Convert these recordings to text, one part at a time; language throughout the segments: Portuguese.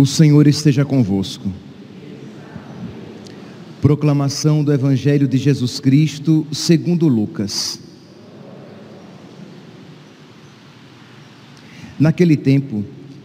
O Senhor esteja convosco. Proclamação do Evangelho de Jesus Cristo, segundo Lucas. Naquele tempo,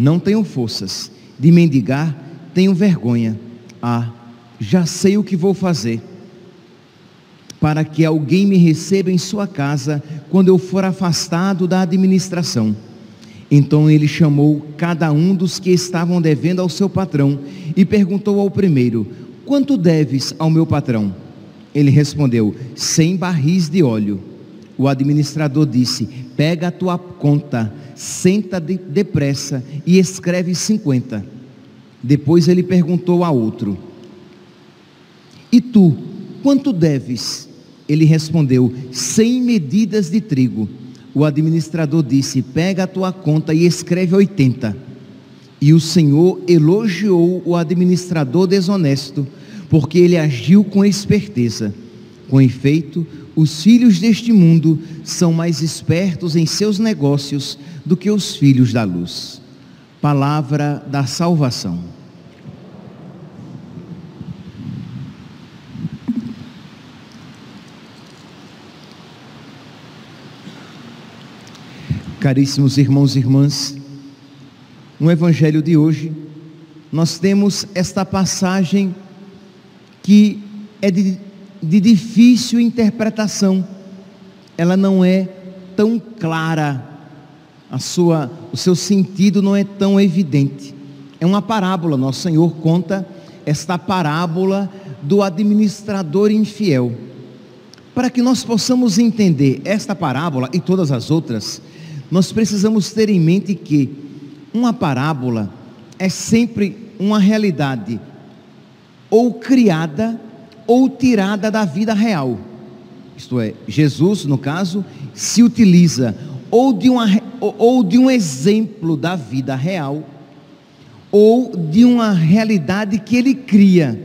não tenho forças. De mendigar, tenho vergonha. Ah, já sei o que vou fazer. Para que alguém me receba em sua casa quando eu for afastado da administração então ele chamou cada um dos que estavam devendo ao seu patrão e perguntou ao primeiro: Quanto deves ao meu patrão? Ele respondeu: Cem barris de óleo. O administrador disse: Pega a tua conta, senta de, depressa e escreve cinquenta. Depois ele perguntou a outro: E tu, quanto deves? Ele respondeu: Cem medidas de trigo o administrador disse: Pega a tua conta e escreve 80. E o Senhor elogiou o administrador desonesto, porque ele agiu com esperteza. Com efeito, os filhos deste mundo são mais espertos em seus negócios do que os filhos da luz. Palavra da salvação. Caríssimos irmãos e irmãs, no Evangelho de hoje, nós temos esta passagem que é de, de difícil interpretação, ela não é tão clara, a sua, o seu sentido não é tão evidente. É uma parábola, nosso Senhor conta esta parábola do administrador infiel. Para que nós possamos entender esta parábola e todas as outras, nós precisamos ter em mente que uma parábola é sempre uma realidade ou criada ou tirada da vida real. Isto é, Jesus, no caso, se utiliza ou de, uma, ou de um exemplo da vida real, ou de uma realidade que ele cria,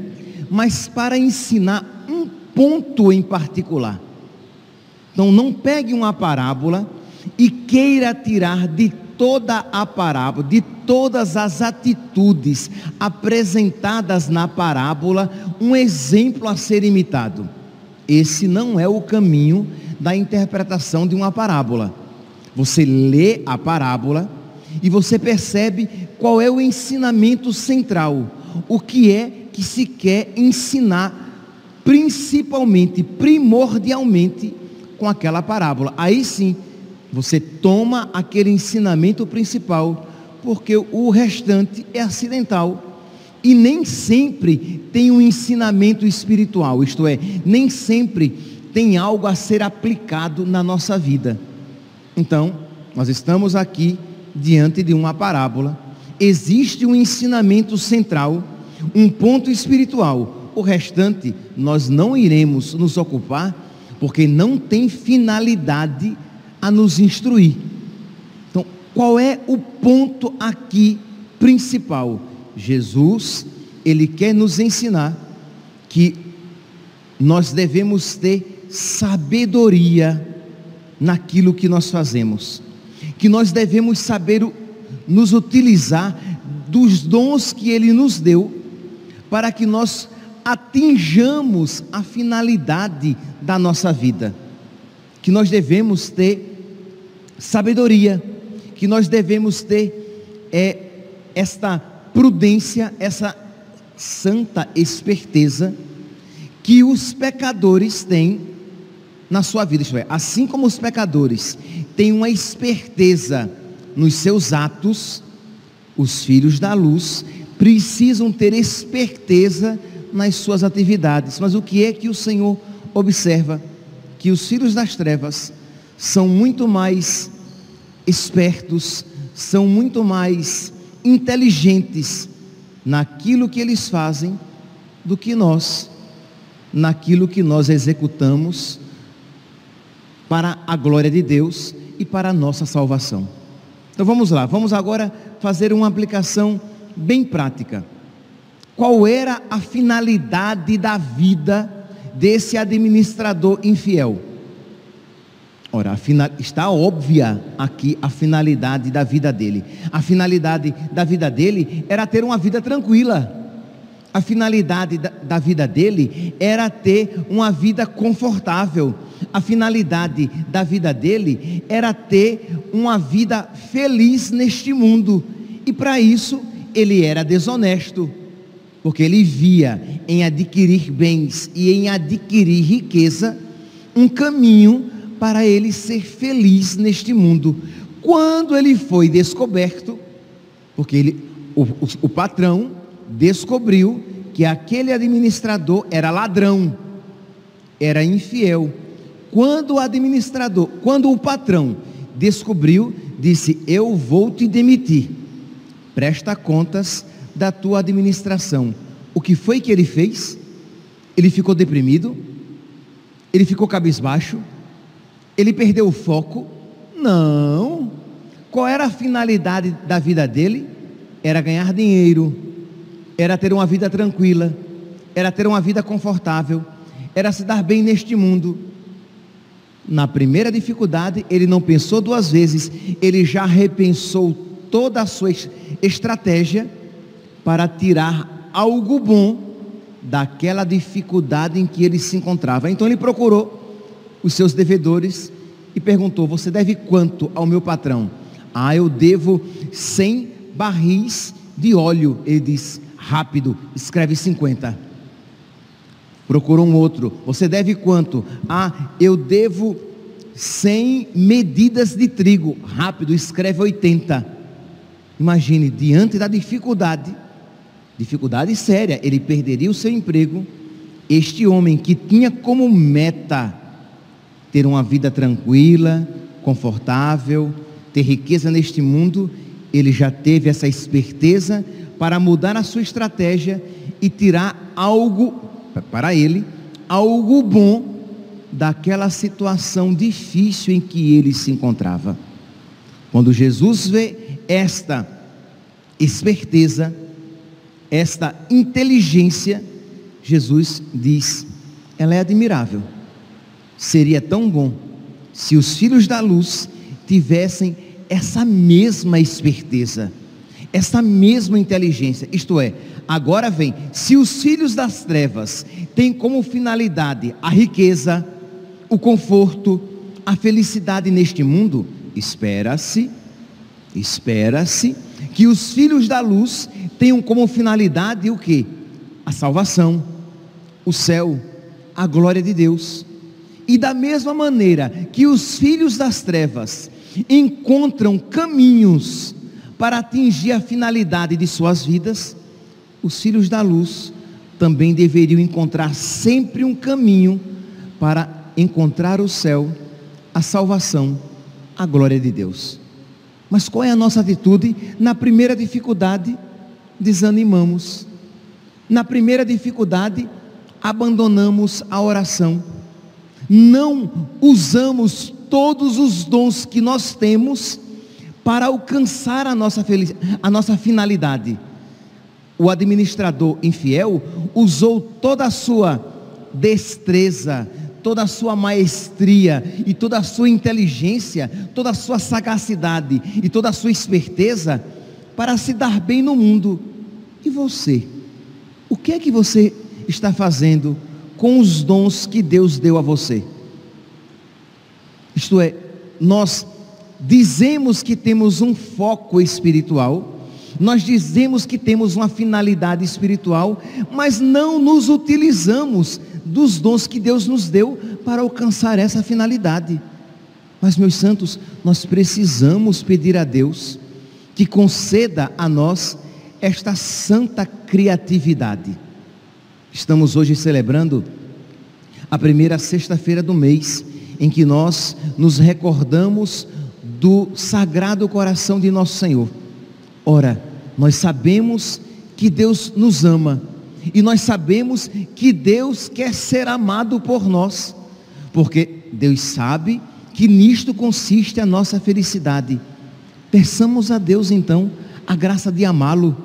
mas para ensinar um ponto em particular. Então, não pegue uma parábola e queira tirar de toda a parábola, de todas as atitudes apresentadas na parábola, um exemplo a ser imitado. Esse não é o caminho da interpretação de uma parábola. Você lê a parábola e você percebe qual é o ensinamento central, o que é que se quer ensinar, principalmente, primordialmente, com aquela parábola. Aí sim, você toma aquele ensinamento principal, porque o restante é acidental. E nem sempre tem um ensinamento espiritual, isto é, nem sempre tem algo a ser aplicado na nossa vida. Então, nós estamos aqui diante de uma parábola. Existe um ensinamento central, um ponto espiritual. O restante nós não iremos nos ocupar, porque não tem finalidade a nos instruir. Então, qual é o ponto aqui principal? Jesus, ele quer nos ensinar que nós devemos ter sabedoria naquilo que nós fazemos, que nós devemos saber nos utilizar dos dons que ele nos deu para que nós atinjamos a finalidade da nossa vida, que nós devemos ter sabedoria, que nós devemos ter é esta prudência, essa santa esperteza que os pecadores têm na sua vida, é, assim como os pecadores têm uma esperteza nos seus atos, Os filhos da luz precisam ter esperteza nas suas atividades. Mas o que é que o Senhor observa? Que os filhos das trevas são muito mais espertos, são muito mais inteligentes naquilo que eles fazem do que nós, naquilo que nós executamos para a glória de Deus e para a nossa salvação. Então vamos lá, vamos agora fazer uma aplicação bem prática. Qual era a finalidade da vida desse administrador infiel? Ora, final, está óbvia aqui a finalidade da vida dele. A finalidade da vida dele era ter uma vida tranquila. A finalidade da, da vida dele era ter uma vida confortável. A finalidade da vida dele era ter uma vida feliz neste mundo. E para isso ele era desonesto, porque ele via em adquirir bens e em adquirir riqueza um caminho para ele ser feliz neste mundo. Quando ele foi descoberto, porque ele, o, o, o patrão descobriu que aquele administrador era ladrão, era infiel. Quando o administrador, quando o patrão descobriu, disse: Eu vou te demitir. Presta contas da tua administração. O que foi que ele fez? Ele ficou deprimido? Ele ficou cabisbaixo? Ele perdeu o foco? Não. Qual era a finalidade da vida dele? Era ganhar dinheiro, era ter uma vida tranquila, era ter uma vida confortável, era se dar bem neste mundo. Na primeira dificuldade, ele não pensou duas vezes, ele já repensou toda a sua estratégia para tirar algo bom daquela dificuldade em que ele se encontrava. Então ele procurou os seus devedores e perguntou: Você deve quanto ao meu patrão? Ah, eu devo 100 barris de óleo. Ele diz: Rápido, escreve 50. Procurou um outro: Você deve quanto? Ah, eu devo 100 medidas de trigo. Rápido, escreve 80. Imagine, diante da dificuldade, dificuldade séria, ele perderia o seu emprego. Este homem que tinha como meta ter uma vida tranquila, confortável, ter riqueza neste mundo, ele já teve essa esperteza para mudar a sua estratégia e tirar algo para ele, algo bom daquela situação difícil em que ele se encontrava. Quando Jesus vê esta esperteza, esta inteligência, Jesus diz: ela é admirável. Seria tão bom se os filhos da luz tivessem essa mesma esperteza, essa mesma inteligência. Isto é, agora vem, se os filhos das trevas têm como finalidade a riqueza, o conforto, a felicidade neste mundo, espera-se, espera-se que os filhos da luz tenham como finalidade o que? A salvação, o céu, a glória de Deus. E da mesma maneira que os filhos das trevas encontram caminhos para atingir a finalidade de suas vidas, os filhos da luz também deveriam encontrar sempre um caminho para encontrar o céu, a salvação, a glória de Deus. Mas qual é a nossa atitude? Na primeira dificuldade, desanimamos. Na primeira dificuldade, abandonamos a oração não usamos todos os dons que nós temos para alcançar a nossa, a nossa finalidade. O administrador infiel usou toda a sua destreza, toda a sua maestria e toda a sua inteligência, toda a sua sagacidade e toda a sua esperteza para se dar bem no mundo. E você? O que é que você está fazendo com os dons que Deus deu a você. Isto é, nós dizemos que temos um foco espiritual, nós dizemos que temos uma finalidade espiritual, mas não nos utilizamos dos dons que Deus nos deu para alcançar essa finalidade. Mas, meus santos, nós precisamos pedir a Deus que conceda a nós esta santa criatividade. Estamos hoje celebrando a primeira sexta-feira do mês, em que nós nos recordamos do sagrado coração de nosso Senhor. Ora, nós sabemos que Deus nos ama e nós sabemos que Deus quer ser amado por nós, porque Deus sabe que nisto consiste a nossa felicidade. Peçamos a Deus então a graça de amá-lo.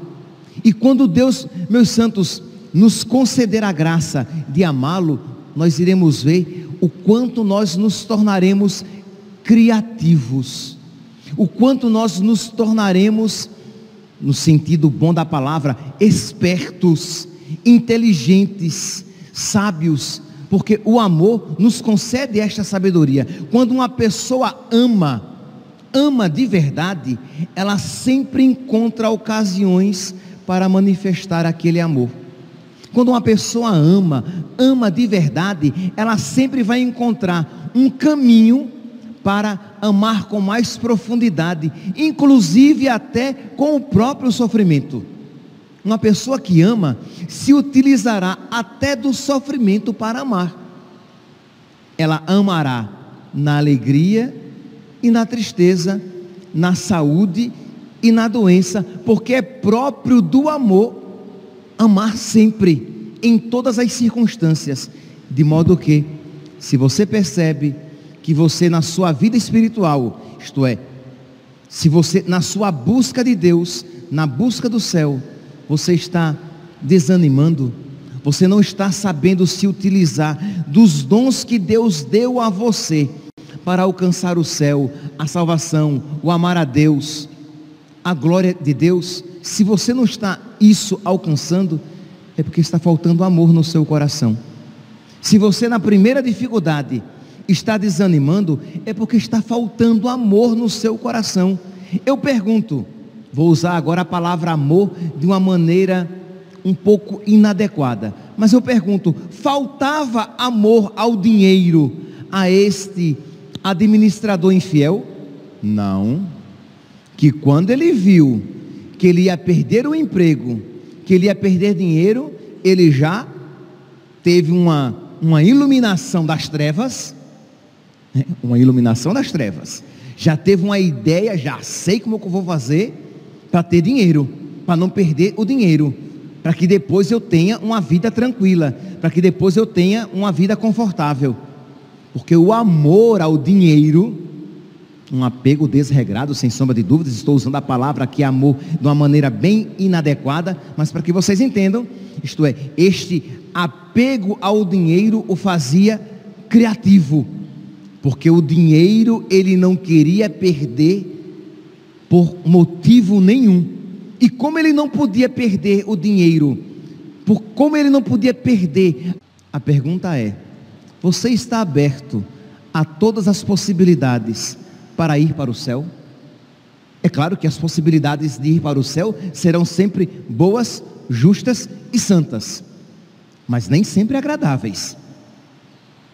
E quando Deus, meus santos, nos conceder a graça de amá-lo, nós iremos ver o quanto nós nos tornaremos criativos, o quanto nós nos tornaremos, no sentido bom da palavra, espertos, inteligentes, sábios, porque o amor nos concede esta sabedoria. Quando uma pessoa ama, ama de verdade, ela sempre encontra ocasiões para manifestar aquele amor. Quando uma pessoa ama, ama de verdade, ela sempre vai encontrar um caminho para amar com mais profundidade, inclusive até com o próprio sofrimento. Uma pessoa que ama se utilizará até do sofrimento para amar. Ela amará na alegria e na tristeza, na saúde e na doença, porque é próprio do amor amar sempre, em todas as circunstâncias, de modo que, se você percebe que você na sua vida espiritual, isto é, se você na sua busca de Deus, na busca do céu, você está desanimando, você não está sabendo se utilizar dos dons que Deus deu a você para alcançar o céu, a salvação, o amar a Deus, a glória de Deus, se você não está isso alcançando, é porque está faltando amor no seu coração. Se você na primeira dificuldade está desanimando, é porque está faltando amor no seu coração. Eu pergunto, vou usar agora a palavra amor de uma maneira um pouco inadequada, mas eu pergunto: faltava amor ao dinheiro a este administrador infiel? Não. Que quando ele viu que ele ia perder o emprego, que ele ia perder dinheiro, ele já teve uma, uma iluminação das trevas, né? uma iluminação das trevas, já teve uma ideia, já sei como eu vou fazer para ter dinheiro, para não perder o dinheiro, para que depois eu tenha uma vida tranquila, para que depois eu tenha uma vida confortável, porque o amor ao dinheiro um apego desregrado, sem sombra de dúvidas. Estou usando a palavra aqui amor de uma maneira bem inadequada, mas para que vocês entendam, isto é, este apego ao dinheiro o fazia criativo, porque o dinheiro ele não queria perder por motivo nenhum. E como ele não podia perder o dinheiro, por como ele não podia perder, a pergunta é: você está aberto a todas as possibilidades para ir para o céu? É claro que as possibilidades de ir para o céu serão sempre boas, justas e santas, mas nem sempre agradáveis.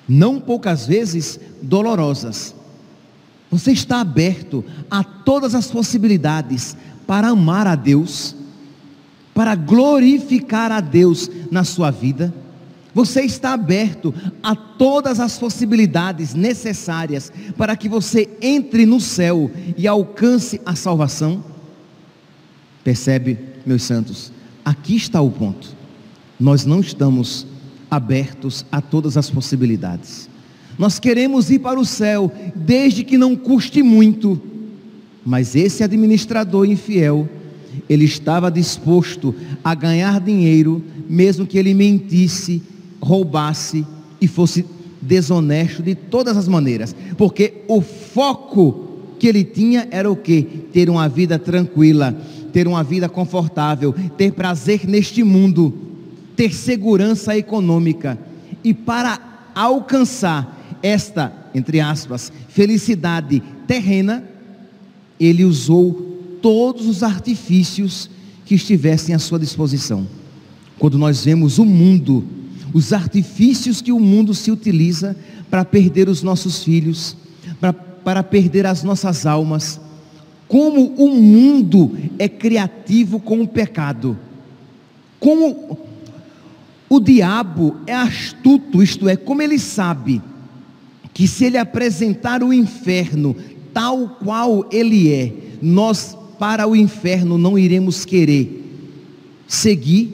Não poucas vezes dolorosas. Você está aberto a todas as possibilidades para amar a Deus, para glorificar a Deus na sua vida? Você está aberto a todas as possibilidades necessárias para que você entre no céu e alcance a salvação? Percebe, meus santos? Aqui está o ponto. Nós não estamos abertos a todas as possibilidades. Nós queremos ir para o céu, desde que não custe muito. Mas esse administrador infiel, ele estava disposto a ganhar dinheiro, mesmo que ele mentisse roubasse e fosse desonesto de todas as maneiras, porque o foco que ele tinha era o que? Ter uma vida tranquila, ter uma vida confortável, ter prazer neste mundo, ter segurança econômica. E para alcançar esta, entre aspas, felicidade terrena, ele usou todos os artifícios que estivessem à sua disposição. Quando nós vemos o mundo os artifícios que o mundo se utiliza para perder os nossos filhos, para, para perder as nossas almas. como o mundo é criativo com o pecado. Como o diabo é astuto, isto é, como ele sabe que se ele apresentar o inferno tal qual ele é, nós para o inferno não iremos querer seguir,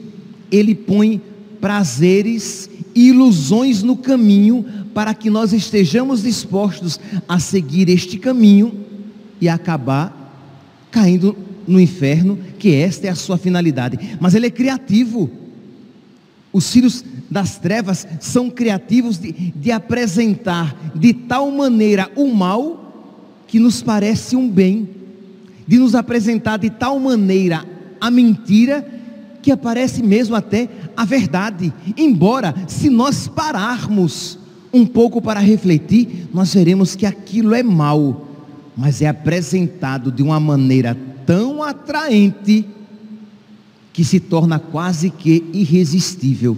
ele põe prazeres e ilusões no caminho para que nós estejamos dispostos a seguir este caminho e acabar caindo no inferno, que esta é a sua finalidade. Mas ele é criativo. Os filhos das trevas são criativos de, de apresentar de tal maneira o mal que nos parece um bem, de nos apresentar de tal maneira a mentira que aparece mesmo até a verdade. Embora, se nós pararmos um pouco para refletir, nós veremos que aquilo é mal, mas é apresentado de uma maneira tão atraente que se torna quase que irresistível.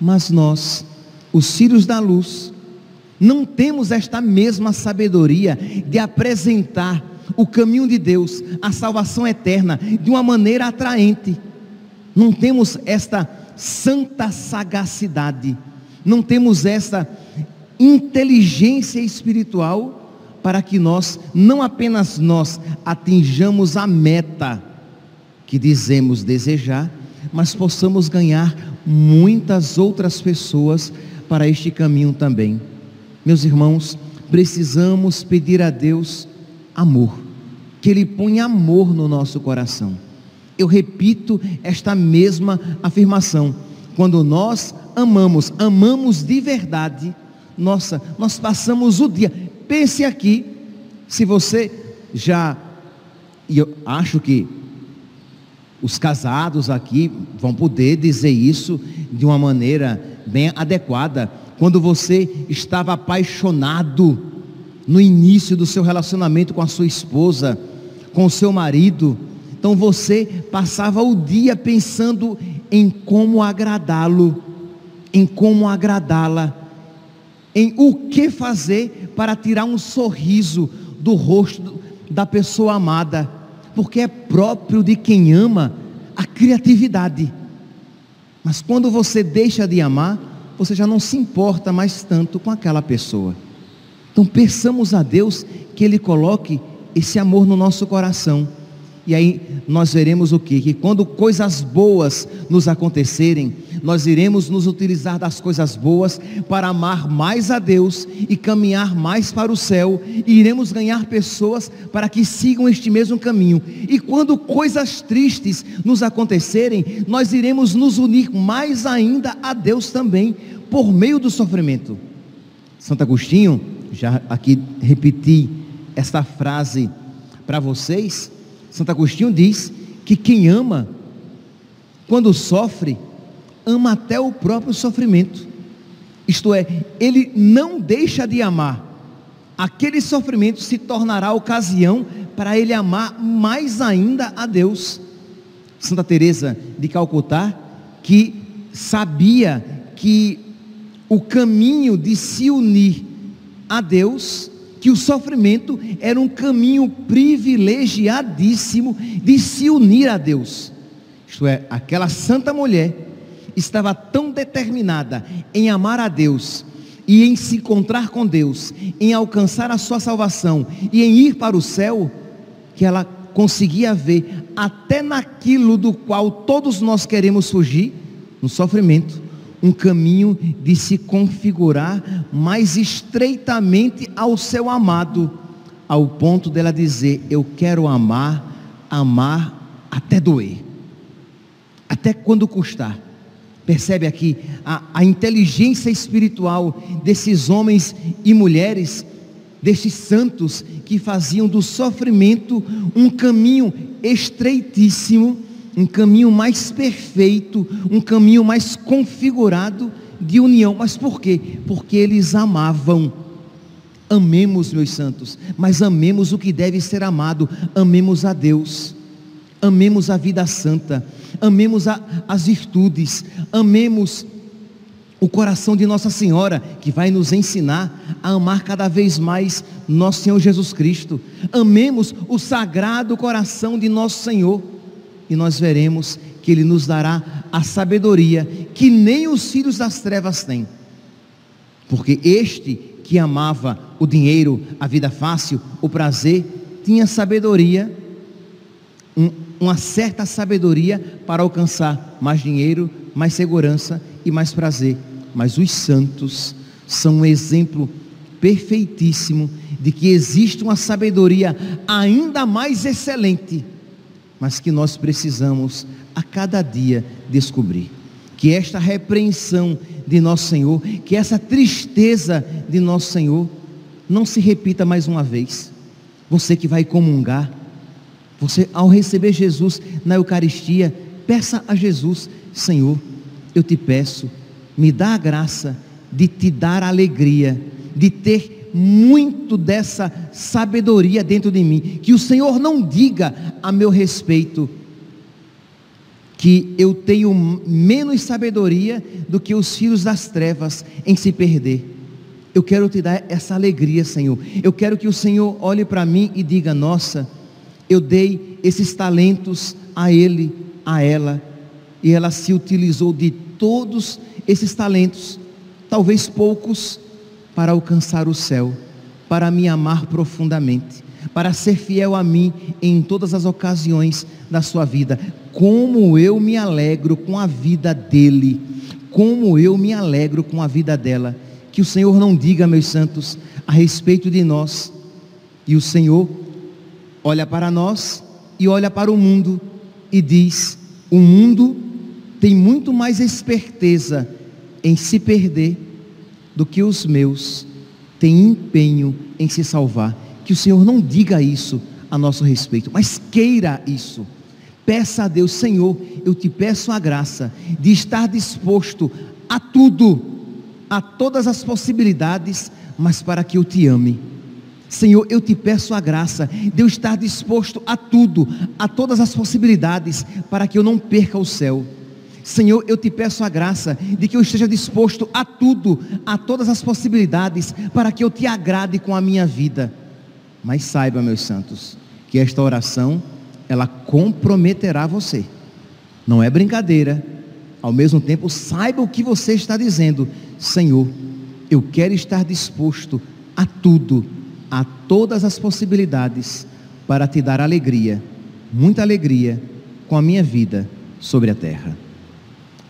Mas nós, os filhos da luz, não temos esta mesma sabedoria de apresentar o caminho de Deus, a salvação eterna, de uma maneira atraente. Não temos esta santa sagacidade, não temos esta inteligência espiritual para que nós, não apenas nós, atinjamos a meta que dizemos desejar, mas possamos ganhar muitas outras pessoas para este caminho também. Meus irmãos, precisamos pedir a Deus amor, que Ele ponha amor no nosso coração. Eu repito esta mesma afirmação. Quando nós amamos, amamos de verdade, nossa, nós passamos o dia. Pense aqui, se você já, e eu acho que os casados aqui vão poder dizer isso de uma maneira bem adequada. Quando você estava apaixonado no início do seu relacionamento com a sua esposa, com o seu marido, então você passava o dia pensando em como agradá-lo, em como agradá-la, em o que fazer para tirar um sorriso do rosto da pessoa amada porque é próprio de quem ama a criatividade. Mas quando você deixa de amar, você já não se importa mais tanto com aquela pessoa. Então peçamos a Deus que Ele coloque esse amor no nosso coração e aí nós veremos o que? Que quando coisas boas nos acontecerem, nós iremos nos utilizar das coisas boas para amar mais a Deus e caminhar mais para o céu, e iremos ganhar pessoas para que sigam este mesmo caminho. E quando coisas tristes nos acontecerem, nós iremos nos unir mais ainda a Deus também, por meio do sofrimento. Santo Agostinho, já aqui repeti esta frase para vocês Santo Agostinho diz que quem ama, quando sofre, ama até o próprio sofrimento. Isto é, ele não deixa de amar. Aquele sofrimento se tornará ocasião para ele amar mais ainda a Deus. Santa Teresa de Calcutá, que sabia que o caminho de se unir a Deus que o sofrimento era um caminho privilegiadíssimo de se unir a Deus. Isto é, aquela santa mulher estava tão determinada em amar a Deus e em se encontrar com Deus, em alcançar a sua salvação e em ir para o céu, que ela conseguia ver até naquilo do qual todos nós queremos fugir, no sofrimento, um caminho de se configurar mais estreitamente ao seu amado, ao ponto dela dizer: Eu quero amar, amar até doer, até quando custar. Percebe aqui a, a inteligência espiritual desses homens e mulheres, destes santos que faziam do sofrimento um caminho estreitíssimo um caminho mais perfeito, um caminho mais configurado de união. Mas por quê? Porque eles amavam. Amemos, meus santos, mas amemos o que deve ser amado, amemos a Deus, amemos a vida santa, amemos a, as virtudes, amemos o coração de Nossa Senhora, que vai nos ensinar a amar cada vez mais nosso Senhor Jesus Cristo. Amemos o sagrado coração de nosso Senhor e nós veremos que Ele nos dará a sabedoria que nem os filhos das trevas têm. Porque este que amava o dinheiro, a vida fácil, o prazer, tinha sabedoria, um, uma certa sabedoria para alcançar mais dinheiro, mais segurança e mais prazer. Mas os santos são um exemplo perfeitíssimo de que existe uma sabedoria ainda mais excelente, mas que nós precisamos a cada dia descobrir. Que esta repreensão de nosso Senhor, que essa tristeza de nosso Senhor não se repita mais uma vez. Você que vai comungar, você ao receber Jesus na Eucaristia, peça a Jesus, Senhor, eu te peço, me dá a graça de te dar alegria, de ter muito dessa sabedoria dentro de mim, que o Senhor não diga a meu respeito que eu tenho menos sabedoria do que os filhos das trevas em se perder. Eu quero te dar essa alegria, Senhor. Eu quero que o Senhor olhe para mim e diga: Nossa, eu dei esses talentos a ele, a ela, e ela se utilizou de todos esses talentos, talvez poucos, para alcançar o céu, para me amar profundamente, para ser fiel a mim em todas as ocasiões da sua vida. Como eu me alegro com a vida dele, como eu me alegro com a vida dela. Que o Senhor não diga, meus santos, a respeito de nós, e o Senhor olha para nós e olha para o mundo e diz: o mundo tem muito mais esperteza em se perder do que os meus têm empenho em se salvar. Que o Senhor não diga isso a nosso respeito, mas queira isso. Peça a Deus, Senhor, eu te peço a graça de estar disposto a tudo, a todas as possibilidades, mas para que eu te ame. Senhor, eu te peço a graça de eu estar disposto a tudo, a todas as possibilidades, para que eu não perca o céu. Senhor, eu te peço a graça de que eu esteja disposto a tudo, a todas as possibilidades, para que eu te agrade com a minha vida. Mas saiba, meus santos, que esta oração ela comprometerá você. Não é brincadeira. Ao mesmo tempo, saiba o que você está dizendo. Senhor, eu quero estar disposto a tudo, a todas as possibilidades, para te dar alegria, muita alegria, com a minha vida sobre a terra.